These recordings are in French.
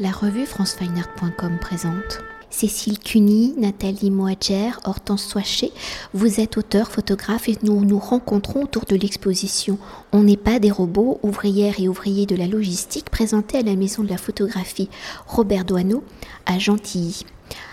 La revue francefineart.com présente. Cécile Cuny, Nathalie Moadjer, Hortense Soichet, vous êtes auteur, photographe et nous nous rencontrons autour de l'exposition On n'est pas des robots, ouvrières et ouvriers de la logistique présentée à la Maison de la photographie Robert Doineau à Gentilly.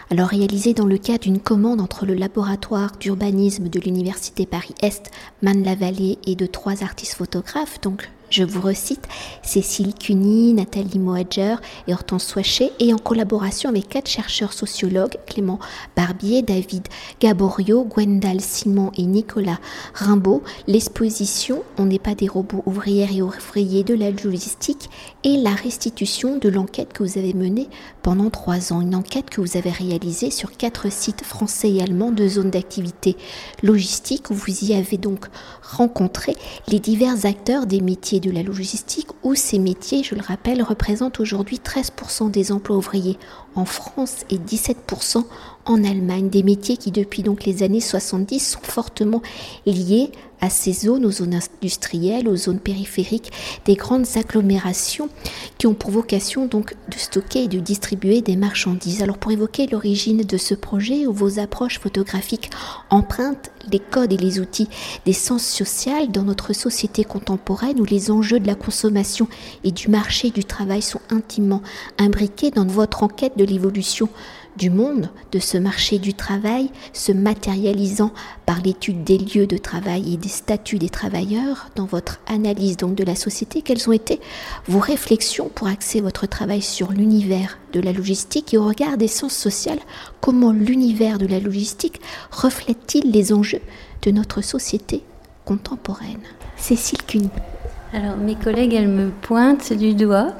Alors réalisée dans le cadre d'une commande entre le laboratoire d'urbanisme de l'Université Paris-Est, Man-la-Vallée et de trois artistes photographes, donc je vous recite Cécile Cuny, Nathalie Moadjer et Hortense Soichet, et en collaboration avec quatre chercheurs sociologues, Clément Barbier, David Gaborio, Gwendal Simon et Nicolas Rimbaud, l'exposition On n'est pas des robots ouvrières et ouvriers de la logistique et la restitution de l'enquête que vous avez menée pendant trois ans. Une enquête que vous avez réalisée sur quatre sites français et allemands de zones d'activité logistique où vous y avez donc rencontré les divers acteurs des métiers de la logistique où ces métiers, je le rappelle, représentent aujourd'hui 13% des emplois ouvriers. En France et 17% en Allemagne. Des métiers qui depuis donc les années 70 sont fortement liés à ces zones, aux zones industrielles, aux zones périphériques, des grandes agglomérations qui ont pour vocation donc de stocker et de distribuer des marchandises. Alors pour évoquer l'origine de ce projet où vos approches photographiques empruntent les codes et les outils des sens sociaux dans notre société contemporaine où les enjeux de la consommation et du marché du travail sont intimement imbriqués dans votre enquête de l'évolution du monde, de ce marché du travail, se matérialisant par l'étude des lieux de travail et des statuts des travailleurs, dans votre analyse donc de la société, quelles ont été vos réflexions pour axer votre travail sur l'univers de la logistique et au regard des sciences sociales, comment l'univers de la logistique reflète-t-il les enjeux de notre société contemporaine? Cécile Cuny. Alors mes collègues, elles me pointent du doigt,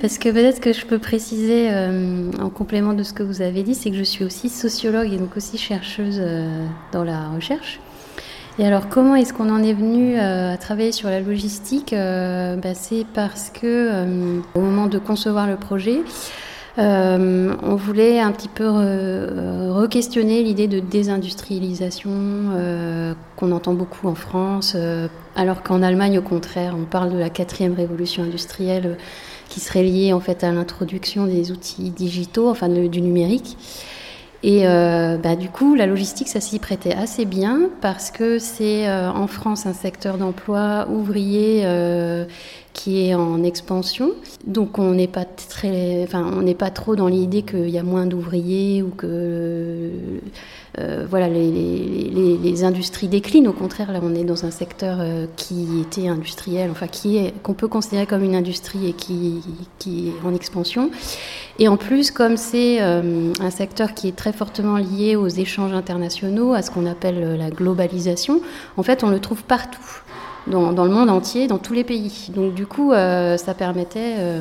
parce que peut-être que je peux préciser euh, en complément de ce que vous avez dit, c'est que je suis aussi sociologue et donc aussi chercheuse euh, dans la recherche. Et alors comment est-ce qu'on en est venu euh, à travailler sur la logistique bah, C'est parce que au moment de concevoir le projet, euh, on voulait un petit peu re-questionner l'idée de désindustrialisation euh, qu'on entend beaucoup en France, euh, alors qu'en Allemagne, au contraire, on parle de la quatrième révolution industrielle qui serait liée en fait à l'introduction des outils digitaux, enfin du numérique. Et bah, du coup, la logistique, ça s'y prêtait assez bien parce que c'est en France un secteur d'emploi ouvrier qui est en expansion. Donc on n'est pas très, enfin on n'est pas trop dans l'idée qu'il y a moins d'ouvriers ou que euh, voilà les, industries déclinent. Au contraire, là on est dans un secteur euh, qui était industriel, enfin qui qu'on peut considérer comme une industrie et qui, est en expansion. Et en plus, comme c'est euh, un secteur qui est très fortement lié aux échanges internationaux, à ce qu'on appelle la globalisation, en fait on le trouve partout dans, le monde entier, dans tous les pays. Donc du coup, euh, ça permettait euh,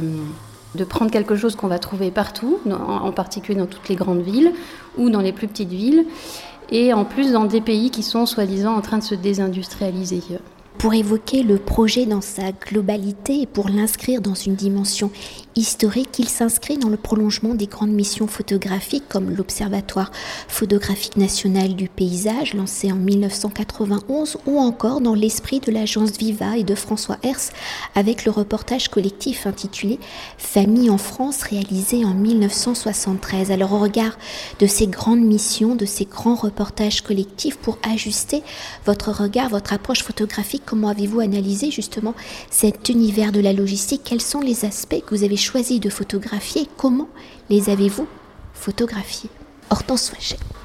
de prendre quelque chose qu'on va trouver partout, en particulier dans toutes les grandes villes ou dans les plus petites villes, et en plus dans des pays qui sont soi-disant en train de se désindustrialiser pour évoquer le projet dans sa globalité et pour l'inscrire dans une dimension historique, il s'inscrit dans le prolongement des grandes missions photographiques comme l'Observatoire photographique national du paysage lancé en 1991 ou encore dans l'esprit de l'agence Viva et de François Hers avec le reportage collectif intitulé Famille en France réalisé en 1973. Alors au regard de ces grandes missions, de ces grands reportages collectifs pour ajuster votre regard, votre approche photographique Comment avez-vous analysé justement cet univers de la logistique? Quels sont les aspects que vous avez choisi de photographier? Comment les avez-vous photographiés? Hortense.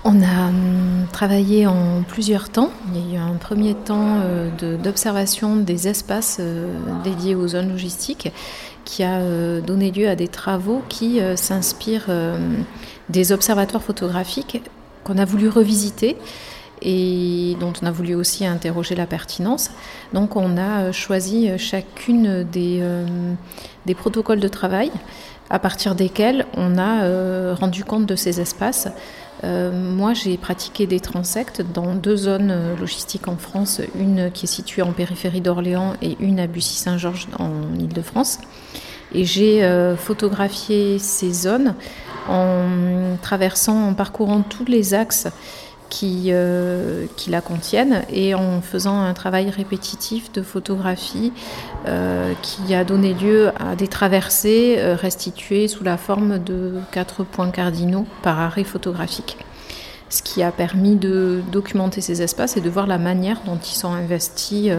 On a hum, travaillé en plusieurs temps. Il y a eu un premier temps euh, d'observation des espaces euh, dédiés aux zones logistiques qui a euh, donné lieu à des travaux qui s'inspirent des observatoires photographiques qu'on a voulu revisiter et dont on a voulu aussi interroger la pertinence. Donc on a choisi chacune des, euh, des protocoles de travail à partir desquels on a euh, rendu compte de ces espaces. Euh, moi, j'ai pratiqué des transects dans deux zones logistiques en France, une qui est située en périphérie d'Orléans et une à Bussy-Saint-Georges en Ile-de-France. Et j'ai photographié ces zones en traversant, en parcourant tous les axes qui, euh, qui la contiennent et en faisant un travail répétitif de photographie euh, qui a donné lieu à des traversées euh, restituées sous la forme de quatre points cardinaux par arrêt photographique. Ce qui a permis de documenter ces espaces et de voir la manière dont ils sont investis,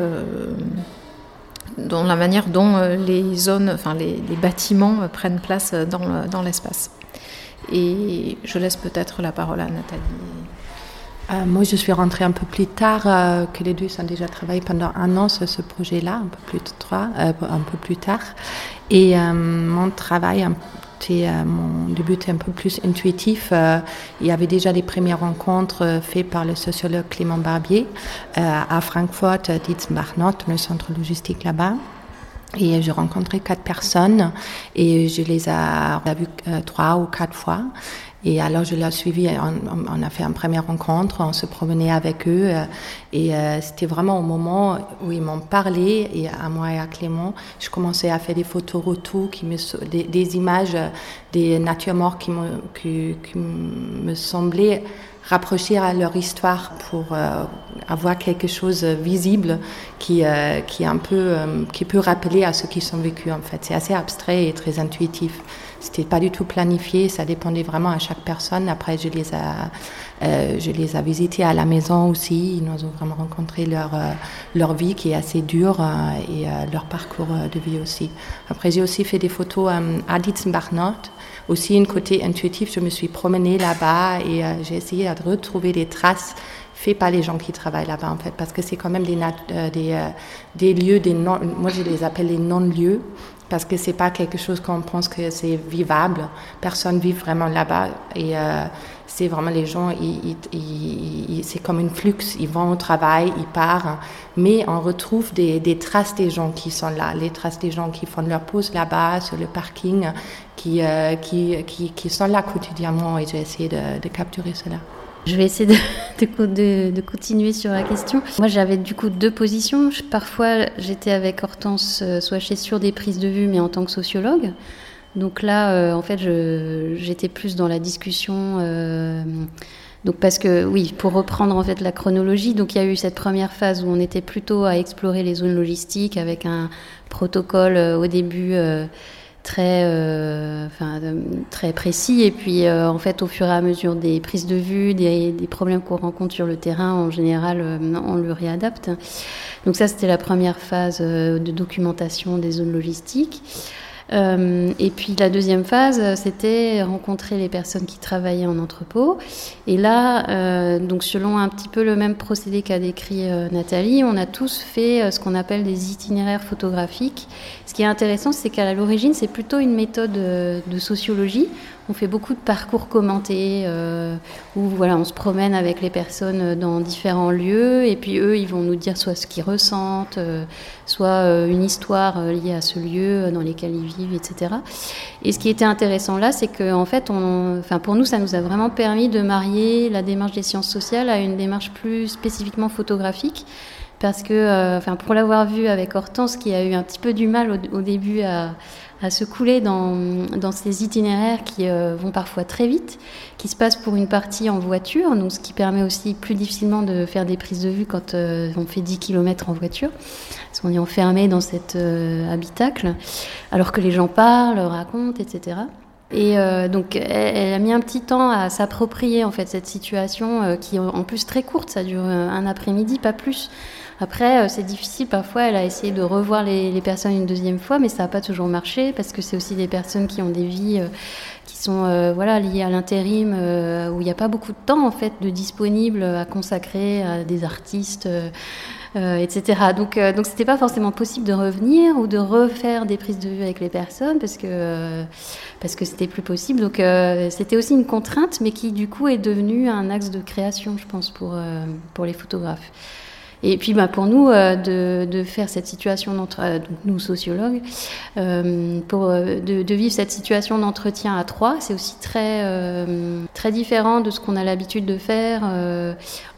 dont la manière dont les zones, enfin les, bâtiments prennent place dans l'espace. Et je laisse peut-être la parole à Nathalie. Euh, moi, je suis rentrée un peu plus tard euh, que les deux ont déjà travaillé pendant un an sur ce projet-là, un peu plus trois, euh, un peu plus tard. Et mon travail mon début était un peu plus intuitif. il y avait déjà des premières rencontres faites par le sociologue Clément Barbier à Francfort, Dietzenbach-Nord, le centre logistique là-bas. Et j'ai rencontré quatre personnes et je les ai vues trois ou quatre fois. Et alors je l'ai suivi, on, a fait une première rencontre, on se promenait avec eux. Euh, et euh, c'était vraiment au moment où ils m'ont parlé, et à moi et à Clément, je commençais à faire des photos retours, des, images des natures qui me, qui, me semblaient rapprocher à leur histoire pour euh, avoir quelque chose de visible qui, qui, un peu, qui peut rappeler à ce qu'ils ont vécu en fait. C'est assez abstrait et très intuitif. C'était pas du tout planifié, ça dépendait vraiment à chaque personne. Après, je les ai, euh, je les ai visités à la maison aussi. Ils nous ont vraiment rencontré leur, euh, leur vie qui est assez dure euh, et leur parcours de vie aussi. Après, j'ai aussi fait des photos à Dietzenbach-Nord. Aussi, une côté intuitif, je me suis promenée là-bas et j'ai essayé de retrouver des traces faites par les gens qui travaillent là-bas en fait, parce que c'est quand même des, des, des lieux, des non, moi je les appelle les non-lieux, parce que c'est pas quelque chose qu'on pense que c'est vivable. Personne vit vraiment là-bas et euh, c'est vraiment les gens, c'est comme un flux. Ils vont au travail, ils partent, mais on retrouve des, traces des gens qui sont là, les traces des gens qui font leur pause là-bas sur le parking, qui, euh, qui, qui, sont là quotidiennement et j'ai essayé de capturer cela. Je vais essayer de, de, continuer sur la question. Moi, j'avais du coup deux positions. Parfois, j'étais avec Hortense euh, soit chez sur des prises de vue, mais en tant que sociologue. Donc là, euh, en fait, j'étais plus dans la discussion. Euh, donc parce que oui, pour reprendre en fait la chronologie, donc il y a eu cette première phase où on était plutôt à explorer les zones logistiques avec un protocole au début très, euh, enfin, très précis. Et puis, euh, en fait, au fur et à mesure des prises de vue, des, des problèmes qu'on rencontre sur le terrain, en général, euh, on le réadapte. Donc ça, c'était la première phase de documentation des zones logistiques. Euh, et puis la deuxième phase, c'était rencontrer les personnes qui travaillaient en entrepôt. Et là, euh, donc selon un petit peu le même procédé qu'a décrit euh, Nathalie, on a tous fait ce qu'on appelle des itinéraires photographiques. Ce qui est intéressant, c'est qu'à l'origine, c'est plutôt une méthode de sociologie on fait beaucoup de parcours commentés euh, où voilà, on se promène avec les personnes dans différents lieux et puis eux, ils vont nous dire soit ce qu'ils ressentent, euh, soit euh, une histoire liée à ce lieu dans lequel ils vivent, etc. Et ce qui était intéressant là, c'est que en fait, pour nous, ça nous a vraiment permis de marier la démarche des sciences sociales à une démarche plus spécifiquement photographique parce que, pour l'avoir vu avec Hortense, qui a eu un petit peu du mal au début à, à se couler dans, dans ces itinéraires qui euh, vont parfois très vite, qui se passent pour une partie en voiture, donc ce qui permet aussi plus difficilement de faire des prises de vue quand euh, on fait 10 km en voiture, parce qu'on est enfermé dans cet euh, habitacle, alors que les gens parlent, racontent, etc. Et donc, elle, a mis un petit temps à s'approprier en fait cette situation qui, en plus, très courte. Ça dure un après-midi, pas plus. Après, euh, c'est difficile. Parfois, elle a essayé de revoir les, personnes une deuxième fois, mais ça n'a pas toujours marché parce que c'est aussi des personnes qui ont des vies euh, qui sont euh, voilà liées à l'intérim, où il n'y a pas beaucoup de temps en fait de disponible à consacrer à des artistes. etc. Donc, donc c'était pas forcément possible de revenir ou de refaire des prises de vue avec les personnes parce que parce que c'était plus possible. Donc, c'était aussi une contrainte, mais qui du coup est devenue un axe de création, je pense, pour pour les photographes. Et puis bah, pour nous, euh, de, faire cette situation, euh, nous sociologues, euh, pour, de, vivre cette situation d'entretien à trois, c'est aussi très, très différent de ce qu'on a l'habitude de faire.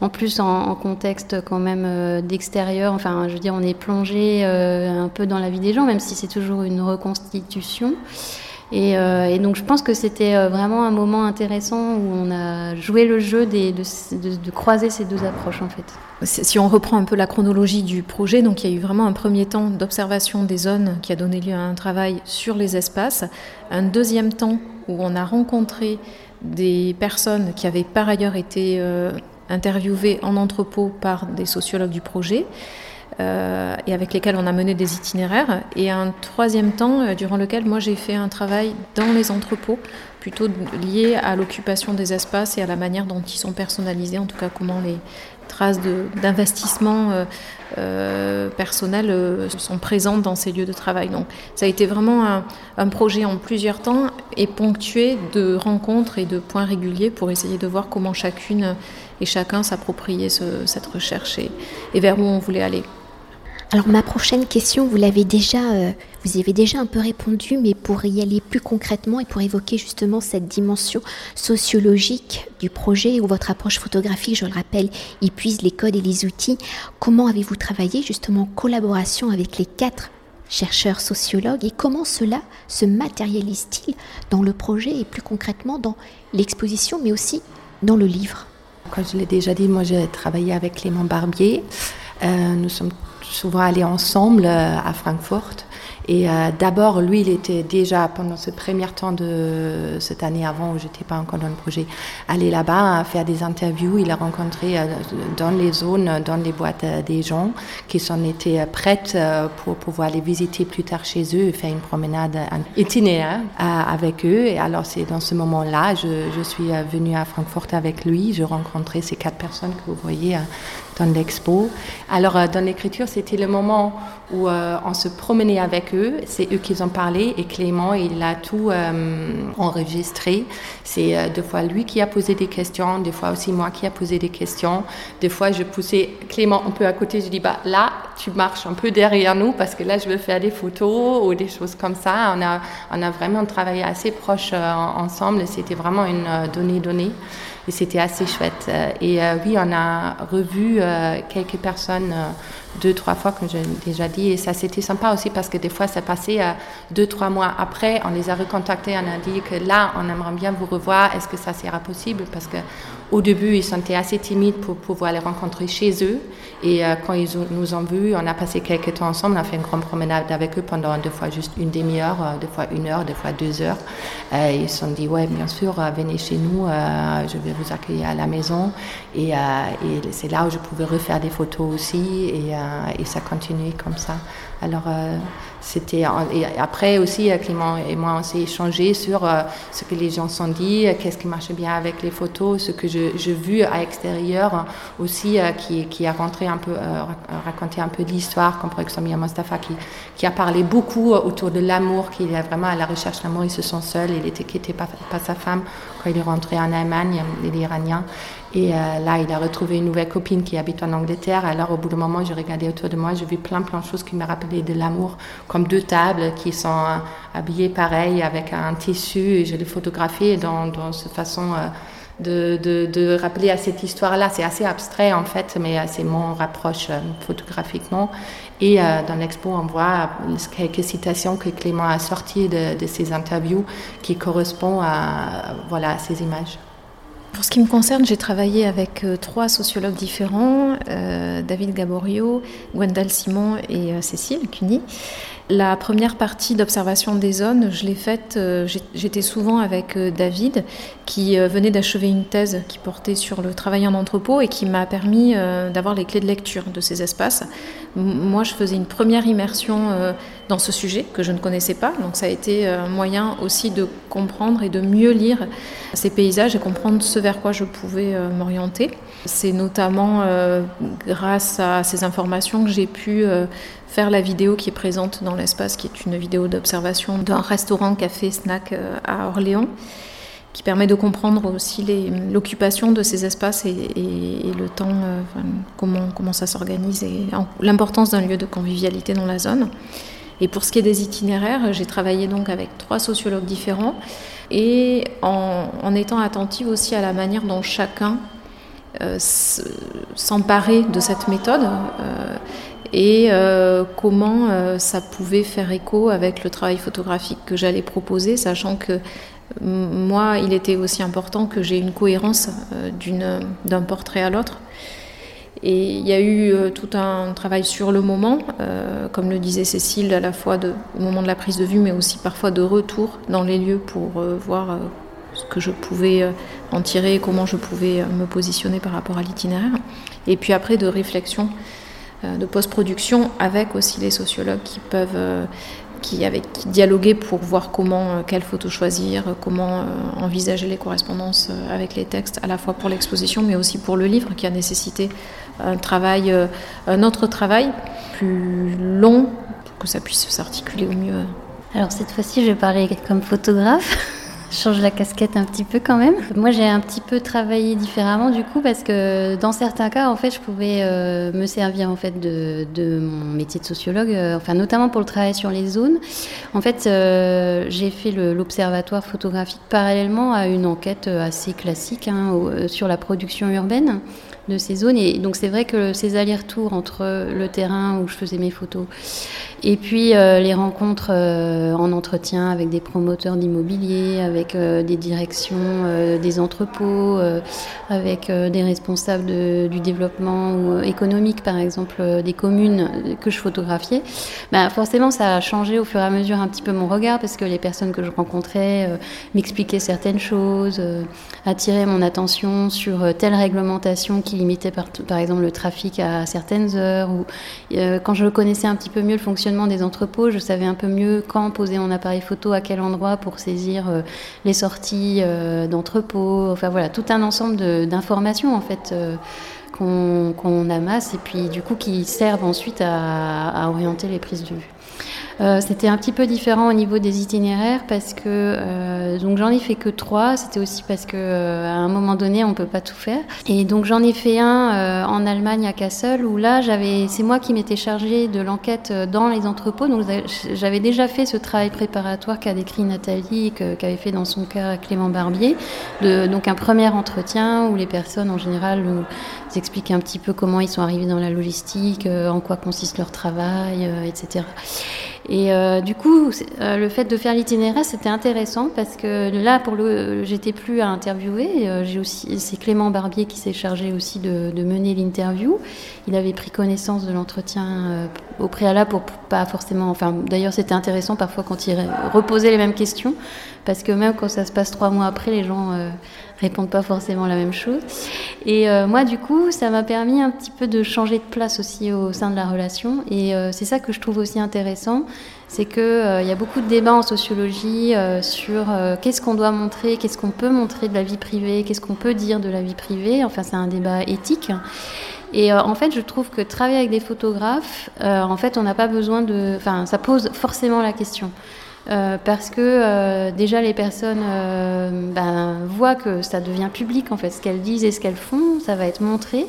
en plus, en, contexte quand même d'extérieur, enfin, je veux dire, on est plongé un peu dans la vie des gens, même si c'est toujours une reconstitution. Euh, et, donc je pense que c'était euh, vraiment un moment intéressant où on a joué le jeu de, croiser ces deux approches en fait. Si on reprend un peu la chronologie du projet, donc il y a eu vraiment un premier temps d'observation des zones qui a donné lieu à un travail sur les espaces, un deuxième temps où on a rencontré des personnes qui avaient par ailleurs été euh, interviewées en entrepôt par des sociologues du projet. Euh, et avec lesquels on a mené des itinéraires. Et un troisième temps euh, durant lequel moi j'ai fait un travail dans les entrepôts, plutôt lié à l'occupation des espaces et à la manière dont ils sont personnalisés, en tout cas comment les traces d'investissement euh, personnel sont présentes dans ces lieux de travail. Donc ça a été vraiment un, projet en plusieurs temps et ponctué de rencontres et de points réguliers pour essayer de voir comment chacune et chacun s'appropriait cette recherche et vers où on voulait aller. Alors ma prochaine question, vous l'avez déjà, euh, vous y avez déjà un peu répondu, mais pour y aller plus concrètement et pour évoquer justement cette dimension sociologique du projet où votre approche photographique, je le rappelle, y puise les codes et les outils, comment avez-vous travaillé justement en collaboration avec les quatre chercheurs sociologues et comment cela se matérialise-t-il dans le projet et plus concrètement dans l'exposition, mais aussi dans le livre? Comme je l'ai déjà dit, moi j'ai travaillé avec Clément Barbier. Euh, nous sommes souvent allés ensemble euh, à Francfort. Et euh, d'abord, lui, il était déjà, pendant ce premier temps de cette année avant, où j'étais pas encore dans le projet, allé là-bas faire des interviews. Il a rencontré euh, dans les zones, dans les boîtes, des gens qui s'en étaient prêtes pour pouvoir les visiter plus tard chez eux et faire une promenade itinéraire avec eux. Et alors, c'est dans ce moment-là, je, je suis venue à Francfort avec lui. Je rencontrais ces quatre personnes que vous voyez dans l'expo. Alors, euh, dans l'écriture, c'était le moment où euh, on se promenait avec eux. C'est eux qui ont parlé et Clément, il a tout euh, enregistré. C'est deux fois lui qui a posé des questions, des fois aussi moi qui a posé des questions. Des fois, je poussais Clément un peu à côté. Je dis, bah, là, tu marches un peu derrière nous parce que là, je veux faire des photos ou des choses comme ça. On a, on a vraiment travaillé assez proche ensemble. C'était vraiment une donnée-donnée et c'était assez chouette. Euh, et euh, oui, on a revu euh, quelques personnes deux, trois fois, comme j'ai déjà dit, et ça c'était sympa aussi parce que des fois ça passait deux, trois mois après, on les a recontactés, on a dit que là, on aimerait bien vous revoir, est-ce que ça sera possible? Parce que au début, ils sentaient assez timides pour pouvoir les rencontrer chez eux. Et quand ils nous ont vus, on a passé quelques temps ensemble, on a fait une grande promenade avec eux pendant deux fois juste une demi-heure, deux fois une heure, deux fois deux heures. ils se sont dit, ouais, bien sûr, venez chez nous, je vais vous accueillir à la maison. Et, et c'est là où je pouvais refaire des photos aussi. Et, et ça continue comme ça. Alors, euh, c'était. Et après aussi, euh, Clément et moi, on s'est échangé sur euh, ce que les gens sont dit, qu'est-ce qui marchait bien avec les photos, ce que j'ai vu à l'extérieur aussi, qui, qui, a rentré un peu, raconté un peu l'histoire, comme par exemple Mostafa qui, qui a parlé beaucoup autour de l'amour, qu'il est vraiment à la recherche d'amour, il se sent seul, il était quitté par, par sa femme quand il est rentré en Allemagne, il est iranien. Et euh, là, il a retrouvé une nouvelle copine qui habite en Angleterre. Alors, au bout d'un moment, j'ai regardé autour de moi, j'ai vu plein, plein de choses qui me rappelaient de l'amour, comme deux tables qui sont euh, habillées pareil, avec un tissu. Et je les photographiées dans, dans cette façon euh, de, de, de, rappeler à cette histoire-là. C'est assez abstrait, en fait, mais c'est mon rapproche photographiquement. Et dans l'expo, on voit quelques citations que Clément a sorties de, de ses interviews qui correspondent à, voilà, à ces images. Pour ce qui me concerne, j'ai travaillé avec euh, trois sociologues différents, euh, David Gaborio, Gwendal Simon et euh, Cécile Cuny. La première partie d'observation des zones, je l'ai faite, euh, j'étais souvent avec euh, David, qui euh, venait d'achever une thèse qui portait sur le travail en entrepôt et qui m'a permis d'avoir les clés de lecture de ces espaces. Moi, je faisais une première immersion dans ce sujet que je ne connaissais pas, donc ça a été un moyen aussi de comprendre et de mieux lire ces paysages et comprendre ce vers quoi je pouvais m'orienter. C'est notamment grâce à ces informations que j'ai pu faire la vidéo qui est présente dans l'espace, qui est une vidéo d'observation d'un restaurant, café, snack euh, à Orléans, qui permet de comprendre aussi l'occupation de ces espaces et, le temps, euh, comment, comment ça s'organise et l'importance d'un lieu de convivialité dans la zone. Et pour ce qui est des itinéraires, j'ai travaillé donc avec trois sociologues différents et en, étant attentive aussi à la manière dont chacun euh, s'emparait de cette méthode et comment ça pouvait faire écho avec le travail photographique que j'allais proposer, sachant que moi, il était aussi important que j'ai une cohérence d'un portrait à l'autre. Et il y a eu euh, tout un travail sur le moment, euh, comme le disait Cécile, à la fois de, au moment de la prise de vue, mais aussi parfois de retour dans les lieux pour euh, voir ce que je pouvais en tirer, comment je pouvais me positionner par rapport à l'itinéraire. Et puis après, de réflexion, de post-production, avec aussi les sociologues qui peuvent qui, avec, dialoguer pour voir comment, quelle photo choisir, comment envisager les correspondances avec les textes, à la fois pour l'exposition, mais aussi pour le livre, qui a nécessité un travail, euh, un autre travail plus long pour que ça puisse s'articuler au mieux. Alors cette fois-ci, je vais parler comme photographe. Change la casquette un petit peu quand même. Moi, j'ai un petit peu travaillé différemment du coup parce que dans certains cas, en fait, je pouvais euh, me servir en fait de, de mon métier de sociologue, euh, enfin notamment pour le travail sur les zones. En fait, j'ai fait l'observatoire photographique parallèlement à une enquête assez classique hein, sur la production urbaine de ces zones. Et donc c'est vrai que ces allers-retours entre le terrain où je faisais mes photos et puis euh, les rencontres euh, en entretien avec des promoteurs d'immobilier, avec euh, des directions des entrepôts, avec des responsables du développement économique, par exemple, des communes que je photographiais, bah, forcément ça a changé au fur et à mesure un petit peu mon regard parce que les personnes que je rencontrais m'expliquaient certaines choses, attiraient mon attention sur telle réglementation qui limitait par, exemple le trafic à certaines heures, ou quand je connaissais un petit peu mieux le fonctionnement des entrepôts, je savais un peu mieux quand poser mon appareil photo, à quel endroit pour saisir euh, les sorties euh, d'entrepôts. Enfin voilà, tout un ensemble d'informations en fait euh, qu'on amasse et puis du coup qui servent ensuite à orienter les prises de vue. Euh, c'était un petit peu différent au niveau des itinéraires parce que euh, donc j'en ai fait que trois. C'était aussi parce que euh, à un moment donné on peut pas tout faire. Et donc j'en ai fait un en Allemagne à Kassel où là j'avais c'est moi qui m'étais chargée de l'enquête dans les entrepôts. Donc j'avais déjà fait ce travail préparatoire qu'a décrit Nathalie qu'avait fait dans son cas Clément Barbier. Donc un premier entretien où les personnes en général nous expliquent un petit peu comment ils sont arrivés dans la logistique, en quoi consiste leur travail, etc. Et euh, du coup, euh, le fait de faire l'itinéraire, c'était intéressant parce que là, pour le, j'étais plus à interviewer. Euh, j'ai aussi, c'est Clément Barbier qui s'est chargé aussi de, mener l'interview. Il avait pris connaissance de l'entretien au préalable pour pas forcément. Enfin, d'ailleurs, c'était intéressant parfois quand il reposait les mêmes questions parce que même quand ça se passe trois mois après, les gens répondent pas forcément la même chose. Et euh, moi, du coup, ça m'a permis un petit peu de changer de place aussi au sein de la relation. Et euh, c'est ça que je trouve aussi intéressant, c'est qu'il euh, y a beaucoup de débats en sociologie sur qu'est-ce qu'on doit montrer, qu'est-ce qu'on peut montrer de la vie privée, qu'est-ce qu'on peut dire de la vie privée. Enfin, c'est un débat éthique. Et en fait, je trouve que travailler avec des photographes, en fait, on n'a pas besoin de. Enfin, ça pose forcément la question. Euh, parce que euh, déjà les personnes euh, ben, voient que ça devient public en fait, ce qu'elles disent et ce qu'elles font, ça va être montré.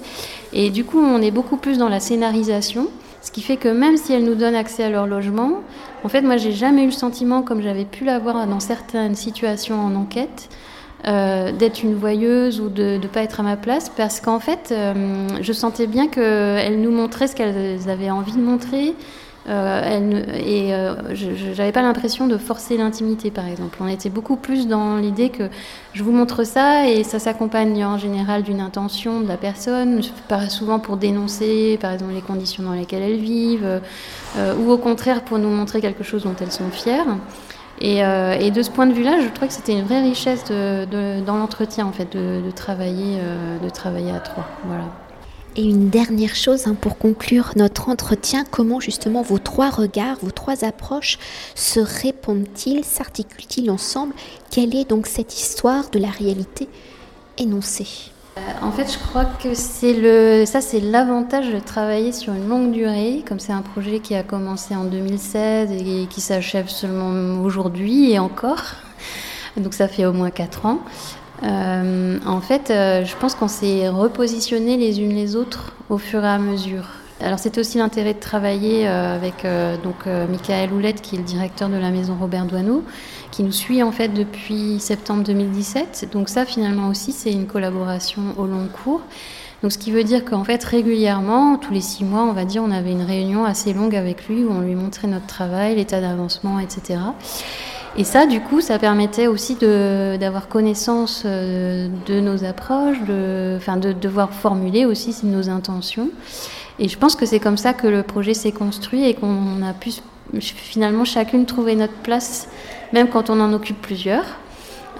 Et du coup, on est beaucoup plus dans la scénarisation, ce qui fait que même si elles nous donnent accès à leur logement, en fait, moi, j'ai jamais eu le sentiment, comme j'avais pu l'avoir dans certaines situations en enquête, d'être une voyeuse ou de ne pas être à ma place parce qu'en fait, je sentais bien qu'elles nous montraient ce qu'elles avaient envie de montrer, euh, et euh, je pas l'impression de forcer l'intimité, par exemple. On était beaucoup plus dans l'idée que je vous montre ça et ça s'accompagne en général d'une intention de la personne, souvent pour dénoncer, par exemple, les conditions dans lesquelles elles vivent, euh, ou au contraire pour nous montrer quelque chose dont elles sont fières. Et, de ce point de vue-là, je trouvais que c'était une vraie richesse dans l'entretien, en fait, de, de travailler, de travailler à trois. Voilà. Et une dernière chose hein, pour conclure notre entretien, comment justement vos trois regards, vos trois approches se répondent-ils, s'articulent-ils ensemble? Quelle est donc cette histoire de la réalité énoncée? Euh, en fait, je crois que c'est le, ça, c'est l'avantage de travailler sur une longue durée, comme c'est un projet qui a commencé en 2016 et qui s'achève seulement aujourd'hui et encore. Donc ça fait au moins quatre ans. Euh, en fait, euh, je pense qu'on s'est repositionné les unes les autres au fur et à mesure. Alors c'est aussi l'intérêt de travailler euh, avec donc Michael Houlette qui est le directeur de la maison Robert Doineau qui nous suit en fait depuis septembre 2017. Donc ça finalement aussi c'est une collaboration au long cours Donc ce qui veut dire qu'en fait régulièrement, tous les six mois, on va dire, on avait une réunion assez longue avec lui où on lui montrait notre travail, l'état d'avancement, etc. Et ça, du coup, ça permettait aussi d'avoir connaissance euh, de nos approches, de, enfin, de devoir formuler aussi nos intentions. Et je pense que c'est comme ça que le projet s'est construit et qu'on a pu finalement chacune trouver notre place, même quand on en occupe plusieurs.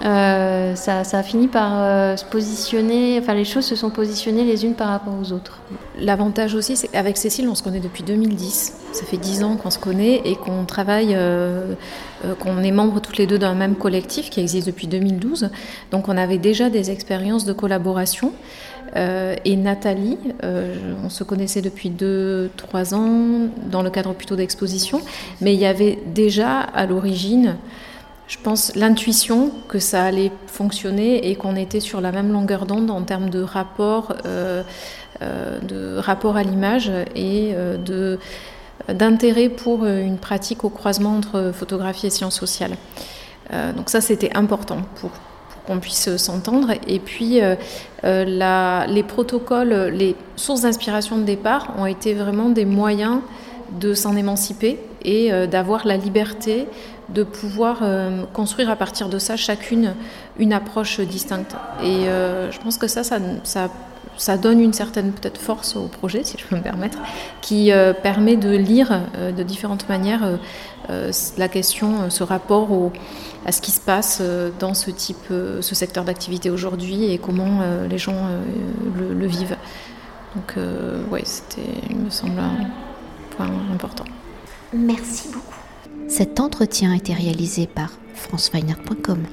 Euh, ça, a fini par euh, se positionner, enfin les choses se sont positionnées les unes par rapport aux autres. L'avantage aussi, c'est qu'avec Cécile, on se connaît depuis 2010. Ça fait 10 ans qu'on se connaît et qu'on travaille, euh, qu'on est membres toutes les deux d'un même collectif qui existe depuis 2012. Donc on avait déjà des expériences de collaboration. et Nathalie, on se connaissait depuis 2-3 ans dans le cadre plutôt d'exposition, mais il y avait déjà à l'origine je pense, l'intuition que ça allait fonctionner et qu'on était sur la même longueur d'onde en termes de rapport, euh, euh, de rapport à l'image et euh, de, d'intérêt pour une pratique au croisement entre photographie et sciences sociales. donc ça, c'était important pour, qu'on puisse s'entendre. Et puis, les protocoles, les sources d'inspiration de départ ont été vraiment des moyens de s'en émanciper et d'avoir la liberté de pouvoir euh, construire à partir de ça chacune une approche distincte. Et euh, je pense que ça, ça, ça, donne une certaine peut-être force au projet, si je peux me permettre, qui euh, permet de lire de différentes manières la question, ce rapport au, à ce qui se passe dans ce type, ce secteur d'activité aujourd'hui et comment les gens le, vivent. Donc oui, c'était, il me semble, point important. Merci beaucoup. Cet entretien a été réalisé par franceweiner.com.